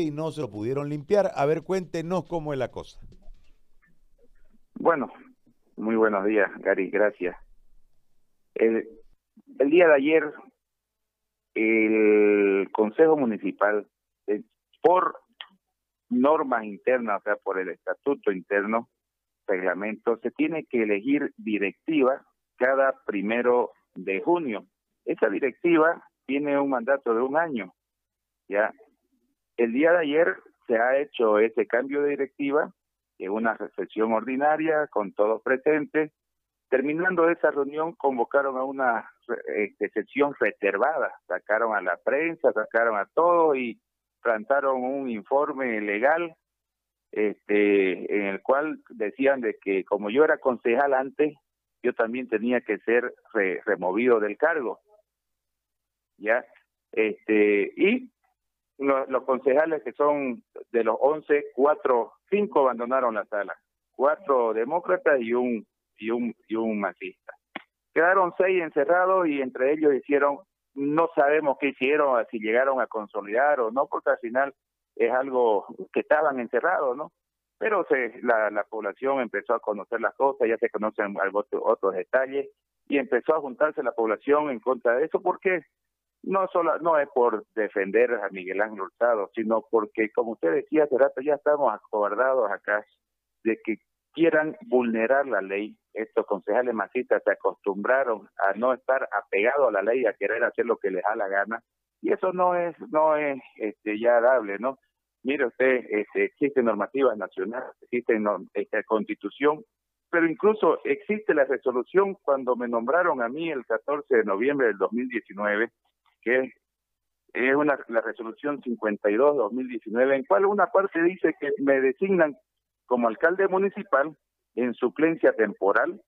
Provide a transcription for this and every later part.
y no se lo pudieron limpiar. A ver, cuéntenos cómo es la cosa. Bueno, muy buenos días, Gary, gracias. El, el día de ayer, el Consejo Municipal, eh, por normas internas, o sea, por el estatuto interno, reglamento, se tiene que elegir directiva cada primero de junio. Esa directiva tiene un mandato de un año. Ya, el día de ayer se ha hecho ese cambio de directiva en una sesión ordinaria con todos presentes. Terminando esa reunión, convocaron a una este, sesión reservada, sacaron a la prensa, sacaron a todo y plantaron un informe legal este, en el cual decían de que como yo era concejal antes, yo también tenía que ser removido del cargo. ¿Ya? Este, y los, concejales que son de los 11, cuatro, cinco abandonaron la sala, cuatro demócratas y un y un y un masista. Quedaron seis encerrados y entre ellos hicieron, no sabemos qué hicieron, si llegaron a consolidar o no, porque al final es algo que estaban encerrados, ¿no? Pero se, la, la población empezó a conocer las cosas, ya se conocen algo, otros detalles y empezó a juntarse la población en contra de eso porque no solo no es por defender a Miguel Ángel Hurtado, sino porque, como usted decía hace rato, ya estamos acobardados acá de que quieran vulnerar la ley. Estos concejales masistas se acostumbraron a no estar apegados a la ley, a querer hacer lo que les da la gana, y eso no es no es este, ya dable, ¿no? Mire usted, este, existen normativas nacionales, existe esta constitución, pero incluso existe la resolución cuando me nombraron a mí el 14 de noviembre del 2019 que es una, la resolución 52-2019, en cual una parte dice que me designan como alcalde municipal en suplencia temporal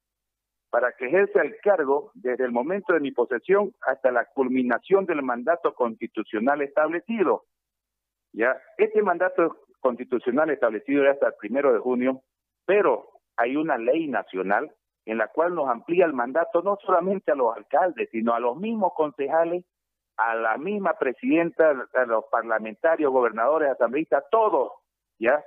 para que ejerza el cargo desde el momento de mi posesión hasta la culminación del mandato constitucional establecido. Ya, este mandato constitucional establecido es hasta el primero de junio, pero hay una ley nacional en la cual nos amplía el mandato no solamente a los alcaldes, sino a los mismos concejales a la misma presidenta, a los parlamentarios, gobernadores, asambleístas, todos, ¿ya?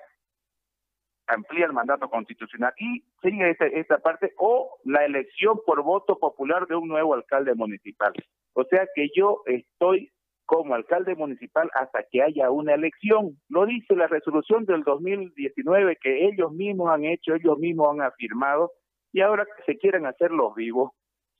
Amplía el mandato constitucional y sigue esta, esta parte, o la elección por voto popular de un nuevo alcalde municipal. O sea que yo estoy como alcalde municipal hasta que haya una elección. Lo dice la resolución del 2019 que ellos mismos han hecho, ellos mismos han afirmado, y ahora que se quieren hacer los vivos,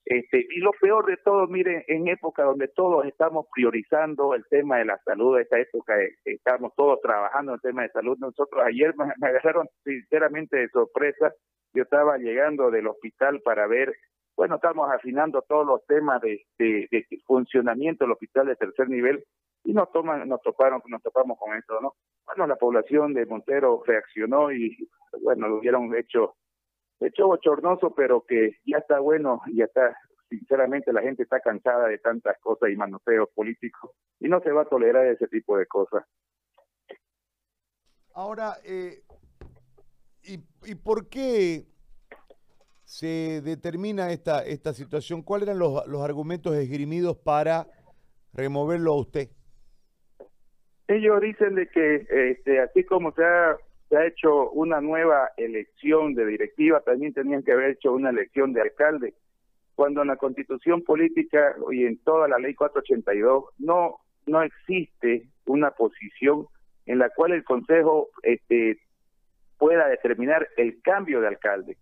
este, y lo peor de todo, miren, en época donde todos estamos priorizando el tema de la salud, esta época estamos todos trabajando en el tema de salud, nosotros ayer me, agarraron sinceramente de sorpresa, yo estaba llegando del hospital para ver, bueno, estamos afinando todos los temas de, de, funcionamiento del hospital de tercer nivel y nos toman, nos toparon, nos topamos con eso, ¿no? Bueno, la población de Montero reaccionó y bueno, lo hubieron hecho hecho bochornoso, pero que ya está bueno, ya está, sinceramente la gente está cansada de tantas cosas y manoseos políticos y no se va a tolerar ese tipo de cosas. Ahora, eh, ¿y, ¿y por qué se determina esta, esta situación? ¿Cuáles eran los, los argumentos esgrimidos para removerlo a usted? Ellos dicen de que este, así como se ha se ha hecho una nueva elección de directiva, también tenían que haber hecho una elección de alcalde, cuando en la constitución política y en toda la ley 482 no, no existe una posición en la cual el Consejo este, pueda determinar el cambio de alcalde.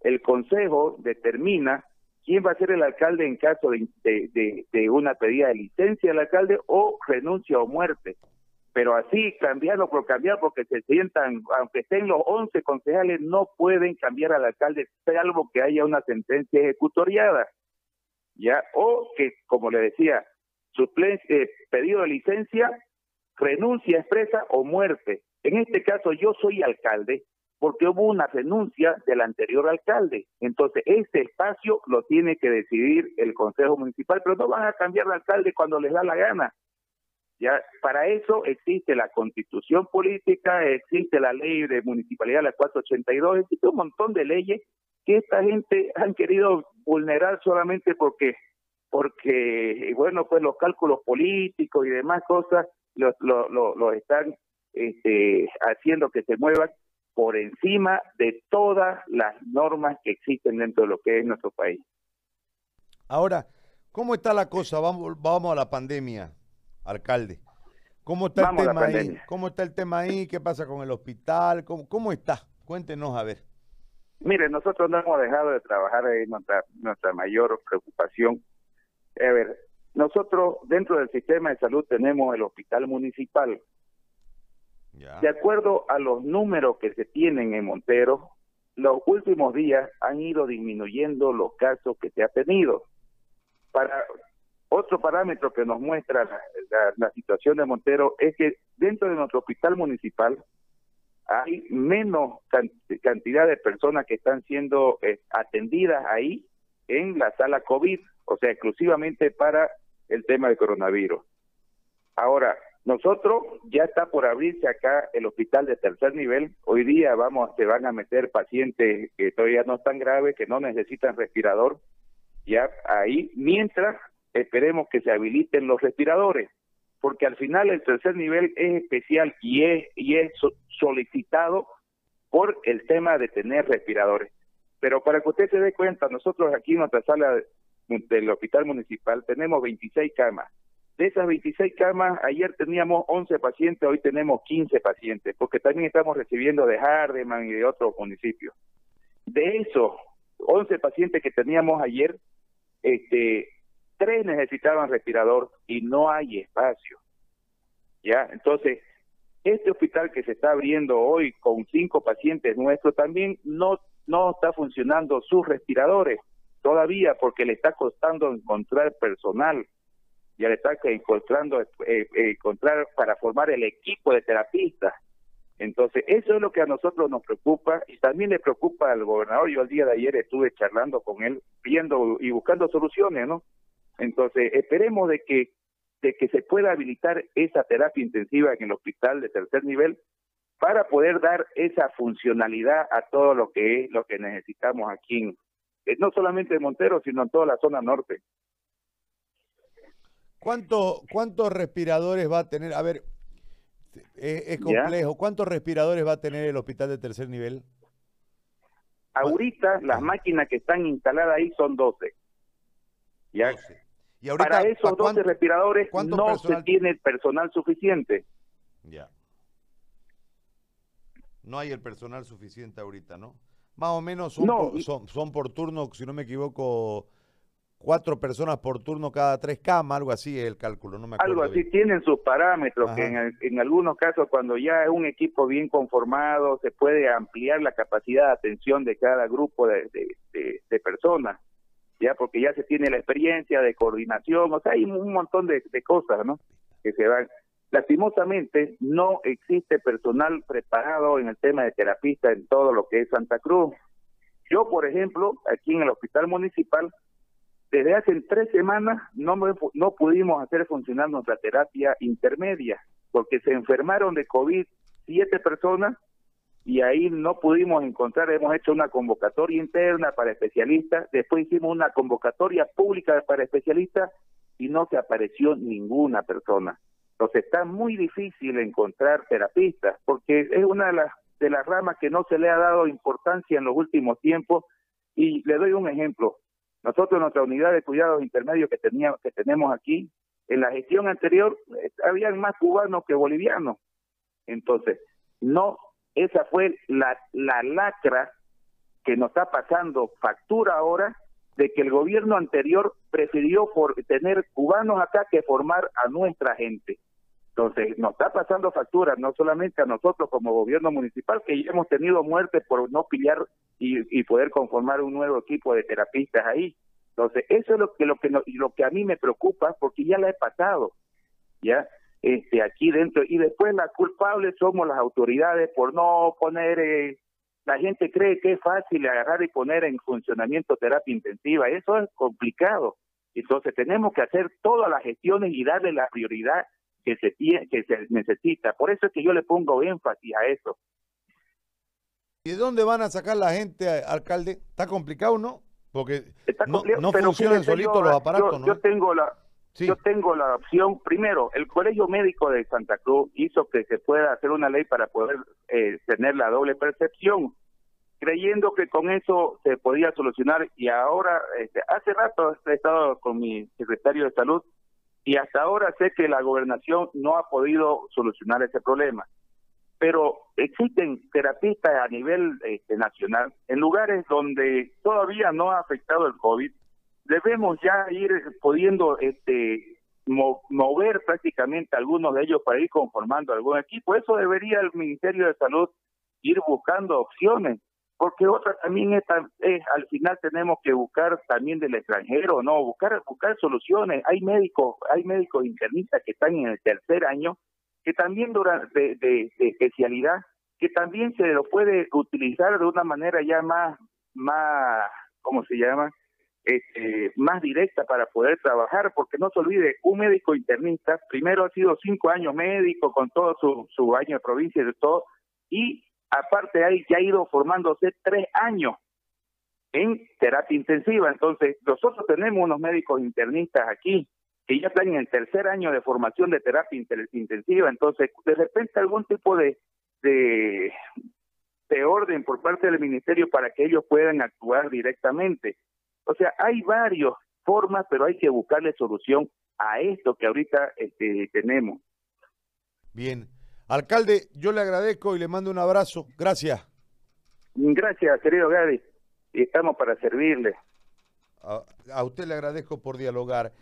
El Consejo determina quién va a ser el alcalde en caso de, de, de una pedida de licencia del alcalde o renuncia o muerte pero así cambiarlo por cambiar porque se sientan, aunque estén los 11 concejales, no pueden cambiar al alcalde salvo que haya una sentencia ejecutoriada, ya o que, como le decía, suplencia, eh, pedido de licencia, renuncia expresa o muerte. En este caso yo soy alcalde porque hubo una renuncia del anterior alcalde. Entonces, este espacio lo tiene que decidir el Consejo Municipal, pero no van a cambiar al alcalde cuando les da la gana. Ya, para eso existe la constitución política, existe la ley de municipalidad, la 482, existe un montón de leyes que esta gente han querido vulnerar solamente porque, porque bueno, pues los cálculos políticos y demás cosas, los, los, están este, haciendo que se muevan por encima de todas las normas que existen dentro de lo que es nuestro país. Ahora, ¿cómo está la cosa? Vamos, vamos a la pandemia, alcalde. ¿Cómo está el tema ahí? ¿Cómo está el tema ahí? ¿Qué pasa con el hospital? ¿Cómo, cómo está? Cuéntenos a ver. Mire, nosotros no hemos dejado de trabajar en nuestra, nuestra mayor preocupación. A ver, nosotros dentro del sistema de salud tenemos el hospital municipal. De acuerdo a los números que se tienen en Montero, los últimos días han ido disminuyendo los casos que se ha tenido. Para otro parámetro que nos muestra la, situación de Montero es que dentro de nuestro hospital municipal hay menos cantidad de personas que están siendo eh, atendidas ahí en la sala COVID, o sea, exclusivamente para el tema del coronavirus. Ahora, nosotros ya está por abrirse acá el hospital de tercer nivel. Hoy día vamos, se van a meter pacientes que todavía no están graves, que no necesitan respirador, ya ahí, mientras esperemos que se habiliten los respiradores, porque al final el tercer nivel es especial y es, y es solicitado por el tema de tener respiradores. Pero para que usted se dé cuenta, nosotros aquí en nuestra sala del hospital municipal tenemos 26 camas. De esas 26 camas, ayer teníamos 11 pacientes, hoy tenemos 15 pacientes, porque también estamos recibiendo de Hardeman y de otros municipios. De esos 11 pacientes que teníamos ayer, este, tres necesitaban respirador y no hay espacio. ¿Ya? Entonces, este hospital que se está abriendo hoy con cinco pacientes nuestros también no, no está funcionando sus respiradores todavía porque le está costando encontrar personal, ya le está encontrando eh, eh, encontrar para formar el equipo de terapistas. Entonces, eso es lo que a nosotros nos preocupa y también le preocupa al gobernador. Yo el día de ayer estuve charlando con él, viendo y buscando soluciones, ¿no? Entonces, esperemos de que de que se pueda habilitar esa terapia intensiva en el hospital de tercer nivel para poder dar esa funcionalidad a todo lo que es lo que necesitamos aquí en, eh, no solamente en Montero, sino en toda la zona norte. ¿Cuánto, ¿Cuántos respiradores va a tener? A ver, es, complejo. ¿Cuántos respiradores va a tener el hospital de tercer nivel? Ahorita las máquinas que están instaladas ahí son 12. ¿Ya? Y ahorita, Para esos 12 respiradores no se tiene personal suficiente. Ya. No hay el personal suficiente ahorita, ¿no? Más o menos son, por, son, por turno, si no me equivoco, cuatro personas por turno cada tres camas, algo así es el cálculo, no me acuerdo. Algo así, tienen sus parámetros, que en, algunos casos cuando ya es un equipo bien conformado, se puede ampliar la capacidad de atención de cada grupo de, de personas ya porque ya se tiene la experiencia de coordinación, o sea, hay un montón de, cosas, ¿no? Que se van. Lastimosamente, no existe personal preparado en el tema de terapista en todo lo que es Santa Cruz. Yo, por ejemplo, aquí en el hospital municipal, desde hace tres semanas no, no pudimos hacer funcionar nuestra terapia intermedia, porque se enfermaron de COVID siete personas y ahí no pudimos encontrar, hemos hecho una convocatoria interna para especialistas, después hicimos una convocatoria pública para especialistas y no se apareció ninguna persona. Entonces está muy difícil encontrar terapistas porque es una de las, de las ramas que no se le ha dado importancia en los últimos tiempos y le doy un ejemplo. Nosotros en nuestra unidad de cuidados intermedios que, tenía, que tenemos aquí, en la gestión anterior eh, habían más cubanos que bolivianos. Entonces, no esa fue la, la lacra que nos está pasando factura ahora de que el gobierno anterior prefirió por tener cubanos acá que formar a nuestra gente. Entonces, nos está pasando factura, no solamente a nosotros como gobierno municipal, que hemos tenido muerte por no pillar y, y poder conformar un nuevo equipo de terapistas ahí. Entonces, eso es lo que, lo que, lo que a mí me preocupa, porque ya la he pasado, ¿ya? Este, aquí dentro. Y después las culpables somos las autoridades por no poner, eh, la gente cree que es fácil agarrar y poner en funcionamiento terapia intensiva. Eso es complicado. Entonces tenemos que hacer todas las gestiones y darle la prioridad que se, que se necesita. Por eso es que yo le pongo énfasis a eso. ¿Y de dónde van a sacar la gente, alcalde? ¿Está complicado, no? Porque no, funcionan solitos los aparatos, yo, tengo la, yo tengo la opción, primero, el Colegio Médico de Santa Cruz hizo que se pueda hacer una ley para poder eh, tener la doble percepción, creyendo que con eso se podía solucionar y ahora, este, hace rato he estado con mi secretario de salud y hasta ahora sé que la gobernación no ha podido solucionar ese problema. Pero existen terapistas a nivel este, nacional en lugares donde todavía no ha afectado el COVID debemos ya ir pudiendo este mover prácticamente algunos de ellos para ir conformando algún equipo. Eso debería el Ministerio de Salud ir buscando opciones, porque otra también es, al final tenemos que buscar también del extranjero, no, buscar buscar soluciones. Hay médicos, hay médicos internistas que están en el tercer año, que también durante de, de especialidad, que también se lo puede utilizar de una manera ya más más ¿cómo se llama? Este, más directa para poder trabajar, porque no se olvide, un médico internista, primero ha sido cinco años médico con todo su, su año de provincia y de todo, y aparte ahí ya ha ido formándose tres años en terapia intensiva. Entonces, nosotros tenemos unos médicos internistas aquí que ya están en el tercer año de formación de terapia intensiva. Entonces, de repente algún tipo de, de, de orden por parte del ministerio para que ellos puedan actuar directamente. O sea, hay varias formas, pero hay que buscarle solución a esto que ahorita este, tenemos. Bien. Alcalde, yo le agradezco y le mando un abrazo. Gracias. Gracias, querido Gary. Y estamos para servirle. a usted le agradezco por dialogar.